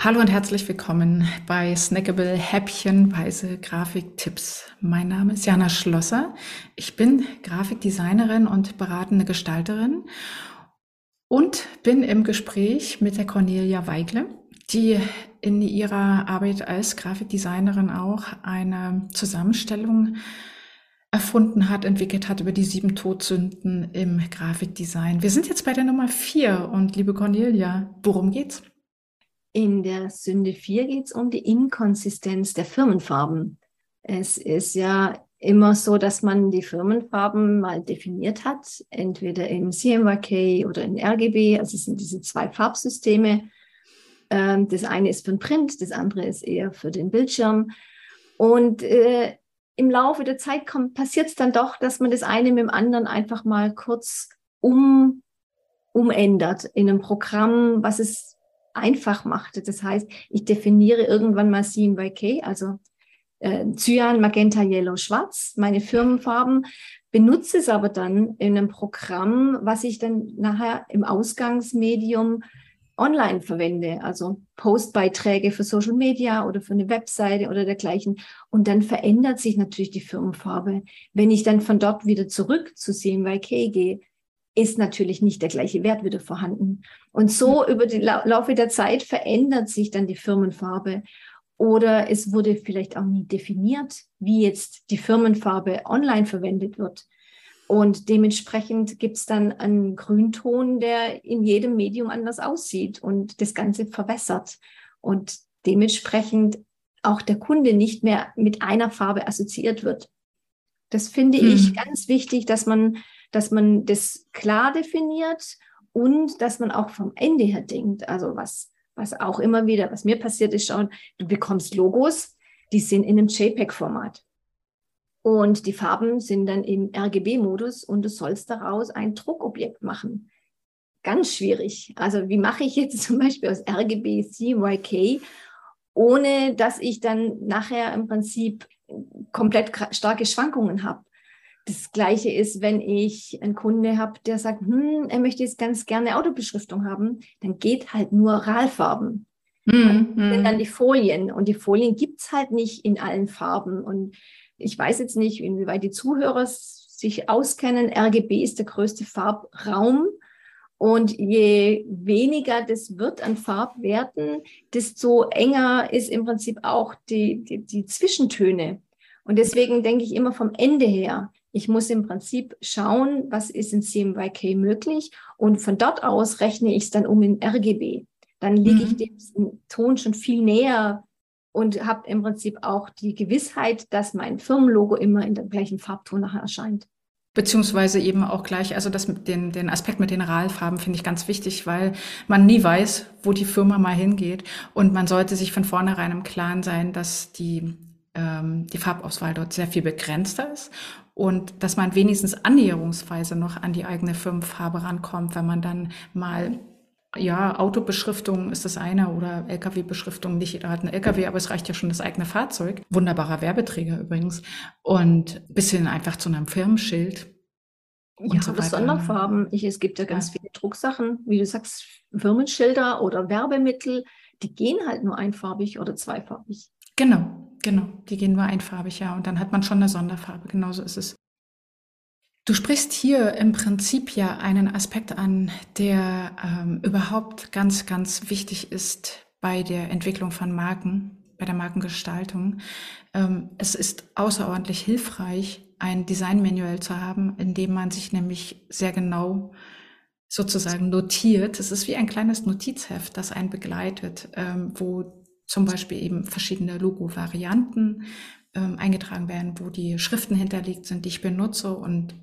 Hallo und herzlich willkommen bei Snackable Häppchenweise Grafiktipps. Mein Name ist Jana Schlosser. Ich bin Grafikdesignerin und beratende Gestalterin und bin im Gespräch mit der Cornelia Weigle, die in ihrer Arbeit als Grafikdesignerin auch eine Zusammenstellung erfunden hat, entwickelt hat über die sieben Todsünden im Grafikdesign. Wir sind jetzt bei der Nummer vier und liebe Cornelia, worum geht's? In der Sünde 4 geht es um die Inkonsistenz der Firmenfarben. Es ist ja immer so, dass man die Firmenfarben mal definiert hat, entweder im CMYK oder in RGB, also es sind diese zwei Farbsysteme. Ähm, das eine ist für den Print, das andere ist eher für den Bildschirm. Und äh, im Laufe der Zeit passiert es dann doch, dass man das eine mit dem anderen einfach mal kurz um, umändert in einem Programm, was es einfach machte. Das heißt, ich definiere irgendwann mal CMYK, also äh, Cyan, Magenta, Yellow, Schwarz, meine Firmenfarben, benutze es aber dann in einem Programm, was ich dann nachher im Ausgangsmedium online verwende, also Postbeiträge für Social Media oder für eine Webseite oder dergleichen. Und dann verändert sich natürlich die Firmenfarbe. Wenn ich dann von dort wieder zurück zu CMYK gehe, ist natürlich nicht der gleiche Wert wieder vorhanden. Und so über den Laufe der Zeit verändert sich dann die Firmenfarbe. Oder es wurde vielleicht auch nie definiert, wie jetzt die Firmenfarbe online verwendet wird. Und dementsprechend gibt es dann einen Grünton, der in jedem Medium anders aussieht und das Ganze verwässert. Und dementsprechend auch der Kunde nicht mehr mit einer Farbe assoziiert wird. Das finde hm. ich ganz wichtig, dass man dass man das klar definiert und dass man auch vom Ende her denkt. Also was, was auch immer wieder, was mir passiert ist, schauen, du bekommst Logos, die sind in einem JPEG-Format. Und die Farben sind dann im RGB-Modus und du sollst daraus ein Druckobjekt machen. Ganz schwierig. Also wie mache ich jetzt zum Beispiel aus RGB CYK, ohne dass ich dann nachher im Prinzip komplett starke Schwankungen habe? Das Gleiche ist, wenn ich einen Kunde habe, der sagt, hm, er möchte jetzt ganz gerne Autobeschriftung haben, dann geht halt nur RAL-Farben. Mhm. sind dann die Folien und die Folien gibt es halt nicht in allen Farben. Und ich weiß jetzt nicht, inwieweit die Zuhörer sich auskennen. RGB ist der größte Farbraum. Und je weniger das wird an Farbwerten, desto enger ist im Prinzip auch die, die, die Zwischentöne. Und deswegen denke ich immer vom Ende her, ich muss im Prinzip schauen, was ist in CMYK möglich und von dort aus rechne ich es dann um in RGB. Dann liege mhm. ich dem Ton schon viel näher und habe im Prinzip auch die Gewissheit, dass mein Firmenlogo immer in dem gleichen Farbton nachher erscheint. Beziehungsweise eben auch gleich, also das mit den, den Aspekt mit den RAL-Farben finde ich ganz wichtig, weil man nie weiß, wo die Firma mal hingeht. Und man sollte sich von vornherein im Klaren sein, dass die, ähm, die Farbauswahl dort sehr viel begrenzter ist und dass man wenigstens annäherungsweise noch an die eigene Firmenfarbe rankommt, wenn man dann mal ja, Autobeschriftung ist das eine oder LKW-Beschriftung. Nicht jeder hat einen LKW, aber es reicht ja schon das eigene Fahrzeug. Wunderbarer Werbeträger übrigens. Und bis hin einfach zu einem Firmenschild. Und ja, so weiter. Sonderfarben. Ich, es gibt ja ganz ja. viele Drucksachen, wie du sagst, Firmenschilder oder Werbemittel, die gehen halt nur einfarbig oder zweifarbig. Genau, Genau, die gehen nur einfarbig, ja. Und dann hat man schon eine Sonderfarbe. Genauso ist es. Du sprichst hier im Prinzip ja einen Aspekt an, der ähm, überhaupt ganz, ganz wichtig ist bei der Entwicklung von Marken, bei der Markengestaltung. Ähm, es ist außerordentlich hilfreich, ein Designmanual zu haben, in dem man sich nämlich sehr genau sozusagen notiert. Es ist wie ein kleines Notizheft, das einen begleitet, ähm, wo zum Beispiel eben verschiedene Logo-Varianten ähm, eingetragen werden, wo die Schriften hinterlegt sind, die ich benutze und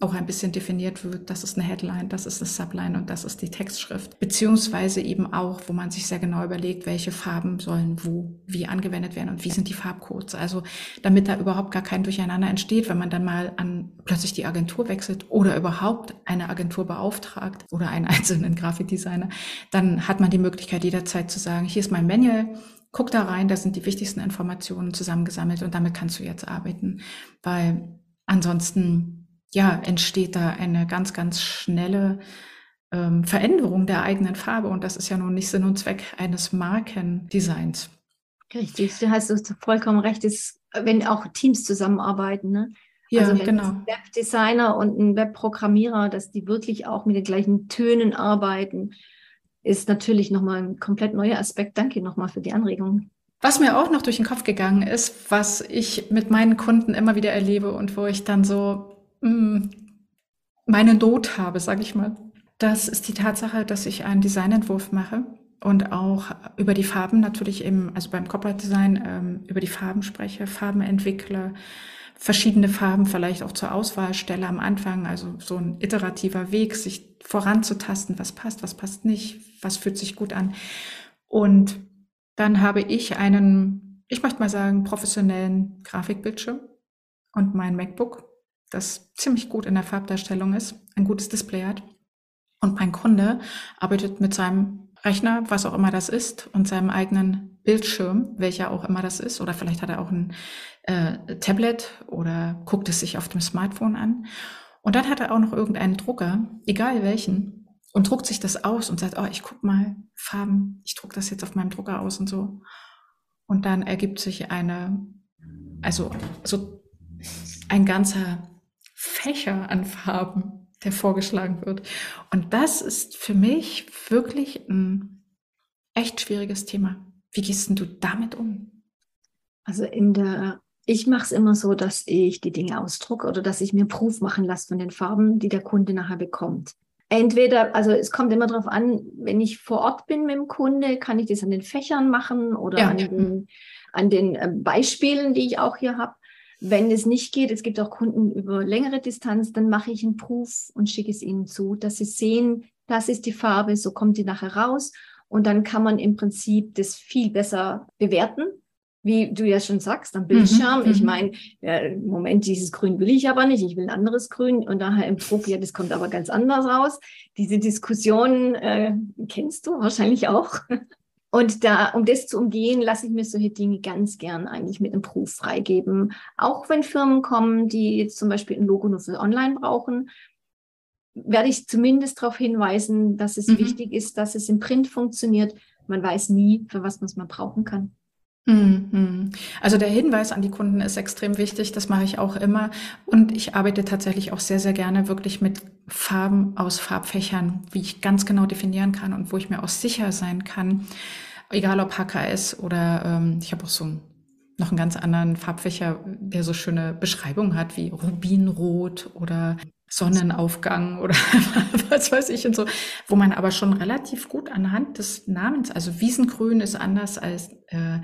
auch ein bisschen definiert wird, das ist eine Headline, das ist eine Subline und das ist die Textschrift. Beziehungsweise eben auch, wo man sich sehr genau überlegt, welche Farben sollen wo, wie angewendet werden und wie sind die Farbcodes. Also damit da überhaupt gar kein Durcheinander entsteht, wenn man dann mal an plötzlich die Agentur wechselt oder überhaupt eine Agentur beauftragt oder einen einzelnen Grafikdesigner, dann hat man die Möglichkeit jederzeit zu sagen, hier ist mein Manual, guck da rein, da sind die wichtigsten Informationen zusammengesammelt und damit kannst du jetzt arbeiten, weil ansonsten ja, entsteht da eine ganz, ganz schnelle ähm, Veränderung der eigenen Farbe. Und das ist ja nun nicht Sinn und Zweck eines Markendesigns. Richtig, du hast vollkommen recht, ist, wenn auch Teams zusammenarbeiten. Ne? Ja, also genau. Ein Webdesigner und ein Webprogrammierer, dass die wirklich auch mit den gleichen Tönen arbeiten, ist natürlich nochmal ein komplett neuer Aspekt. Danke nochmal für die Anregung. Was mir auch noch durch den Kopf gegangen ist, was ich mit meinen Kunden immer wieder erlebe und wo ich dann so mh, mm, meine Not habe, sage ich mal, das ist die Tatsache, dass ich einen Designentwurf mache und auch über die Farben natürlich eben, also beim Corporate Design ähm, über die Farben spreche, Farben entwickle, verschiedene Farben vielleicht auch zur Auswahl stelle am Anfang, also so ein iterativer Weg, sich voranzutasten, was passt, was passt nicht, was fühlt sich gut an. Und dann habe ich einen, ich möchte mal sagen, professionellen Grafikbildschirm und mein MacBook, das ziemlich gut in der Farbdarstellung ist, ein gutes Display hat. Und mein Kunde arbeitet mit seinem Rechner, was auch immer das ist, und seinem eigenen Bildschirm, welcher auch immer das ist, oder vielleicht hat er auch ein äh, Tablet oder guckt es sich auf dem Smartphone an. Und dann hat er auch noch irgendeinen Drucker, egal welchen, und druckt sich das aus und sagt, oh, ich guck mal Farben, ich druck das jetzt auf meinem Drucker aus und so. Und dann ergibt sich eine, also so ein ganzer Fächer an Farben, der vorgeschlagen wird. Und das ist für mich wirklich ein echt schwieriges Thema. Wie gehst denn du damit um? Also in der, ich mache es immer so, dass ich die Dinge ausdrucke oder dass ich mir Proof machen lasse von den Farben, die der Kunde nachher bekommt. Entweder, also es kommt immer darauf an, wenn ich vor Ort bin mit dem Kunde, kann ich das an den Fächern machen oder ja. an, den, an den äh, Beispielen, die ich auch hier habe. Wenn es nicht geht, es gibt auch Kunden über längere Distanz, dann mache ich einen Proof und schicke es ihnen zu, dass sie sehen, das ist die Farbe, so kommt die nachher raus. Und dann kann man im Prinzip das viel besser bewerten, wie du ja schon sagst, am Bildschirm. Mhm, ich mhm. meine, ja, im Moment dieses Grün will ich aber nicht, ich will ein anderes Grün und daher im Druck, ja, das kommt aber ganz anders raus. Diese Diskussion äh, kennst du wahrscheinlich auch. Und da, um das zu umgehen, lasse ich mir solche Dinge ganz gern eigentlich mit einem Proof freigeben. Auch wenn Firmen kommen, die jetzt zum Beispiel ein Logo nur für online brauchen, werde ich zumindest darauf hinweisen, dass es mhm. wichtig ist, dass es im Print funktioniert. Man weiß nie, für was man es mal brauchen kann. Mhm. Also der Hinweis an die Kunden ist extrem wichtig, das mache ich auch immer. Und ich arbeite tatsächlich auch sehr, sehr gerne wirklich mit Farben aus Farbfächern, wie ich ganz genau definieren kann und wo ich mir auch sicher sein kann, egal ob HKS oder ähm, ich habe auch so ein, noch einen ganz anderen Farbfächer, der so schöne Beschreibungen hat wie Rubinrot oder Sonnenaufgang oder was weiß ich und so, wo man aber schon relativ gut anhand des Namens, also Wiesengrün ist anders als äh,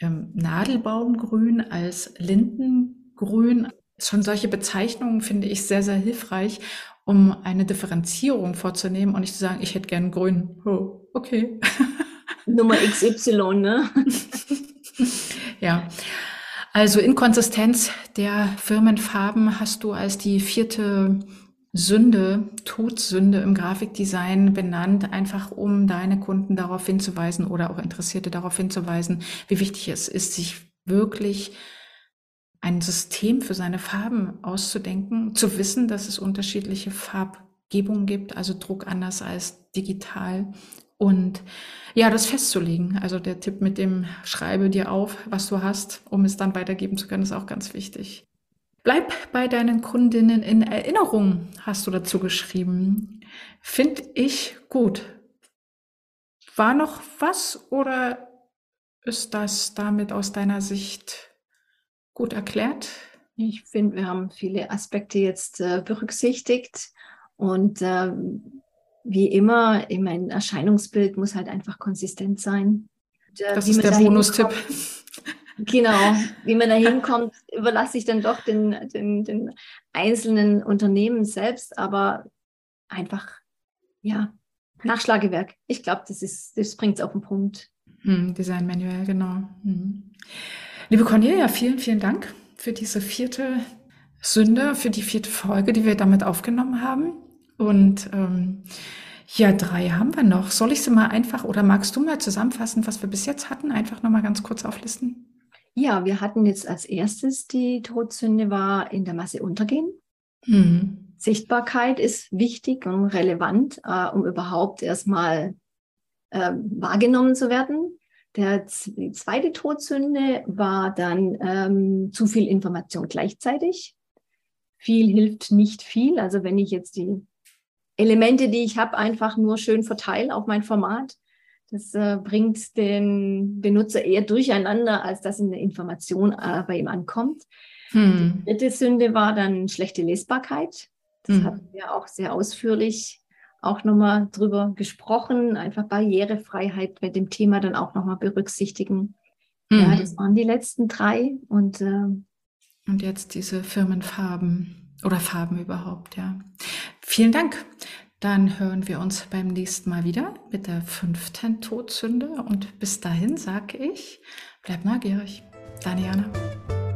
ähm, Nadelbaumgrün, als Lindengrün. Schon solche Bezeichnungen finde ich sehr, sehr hilfreich, um eine Differenzierung vorzunehmen und nicht zu sagen, ich hätte gern grün. Oh, okay. Nummer XY, ne? ja. Also Inkonsistenz der Firmenfarben hast du als die vierte Sünde, Todsünde im Grafikdesign benannt, einfach um deine Kunden darauf hinzuweisen oder auch Interessierte darauf hinzuweisen, wie wichtig es ist, sich wirklich ein System für seine Farben auszudenken, zu wissen, dass es unterschiedliche Farbgebungen gibt, also Druck anders als digital und ja, das festzulegen. Also der Tipp mit dem Schreibe dir auf, was du hast, um es dann weitergeben zu können, ist auch ganz wichtig. Bleib bei deinen Kundinnen in Erinnerung, hast du dazu geschrieben. Finde ich gut. War noch was oder ist das damit aus deiner Sicht gut erklärt? Ich finde, wir haben viele Aspekte jetzt äh, berücksichtigt und äh, wie immer, in mein Erscheinungsbild muss halt einfach konsistent sein. Und, das ist der Bonustipp. Genau, wie man da hinkommt, überlasse ich dann doch den, den, den einzelnen Unternehmen selbst, aber einfach, ja, Nachschlagewerk. Ich glaube, das, das bringt es auf den Punkt. Hm, Design Manual, genau. Hm. Liebe Cornelia, vielen, vielen Dank für diese vierte Sünde, für die vierte Folge, die wir damit aufgenommen haben. Und ähm, ja, drei haben wir noch. Soll ich sie mal einfach oder magst du mal zusammenfassen, was wir bis jetzt hatten? Einfach nochmal ganz kurz auflisten. Ja, wir hatten jetzt als erstes die Todsünde war in der Masse untergehen. Mhm. Sichtbarkeit ist wichtig und relevant, äh, um überhaupt erstmal äh, wahrgenommen zu werden. Der, die zweite Todsünde war dann ähm, zu viel Information gleichzeitig. Viel hilft nicht viel. Also wenn ich jetzt die Elemente, die ich habe, einfach nur schön verteile auf mein Format, das äh, bringt den Benutzer eher durcheinander, als dass eine Information äh, bei ihm ankommt. Hm. Die dritte Sünde war dann schlechte Lesbarkeit. Das hm. hatten wir auch sehr ausführlich auch nochmal drüber gesprochen. Einfach Barrierefreiheit bei dem Thema dann auch nochmal berücksichtigen. Hm. Ja, das waren die letzten drei. Und, äh, und jetzt diese Firmenfarben oder Farben überhaupt, ja. Vielen Dank. Dann hören wir uns beim nächsten Mal wieder mit der fünften Todsünde. Und bis dahin sage ich, bleib neugierig. Deine Jana.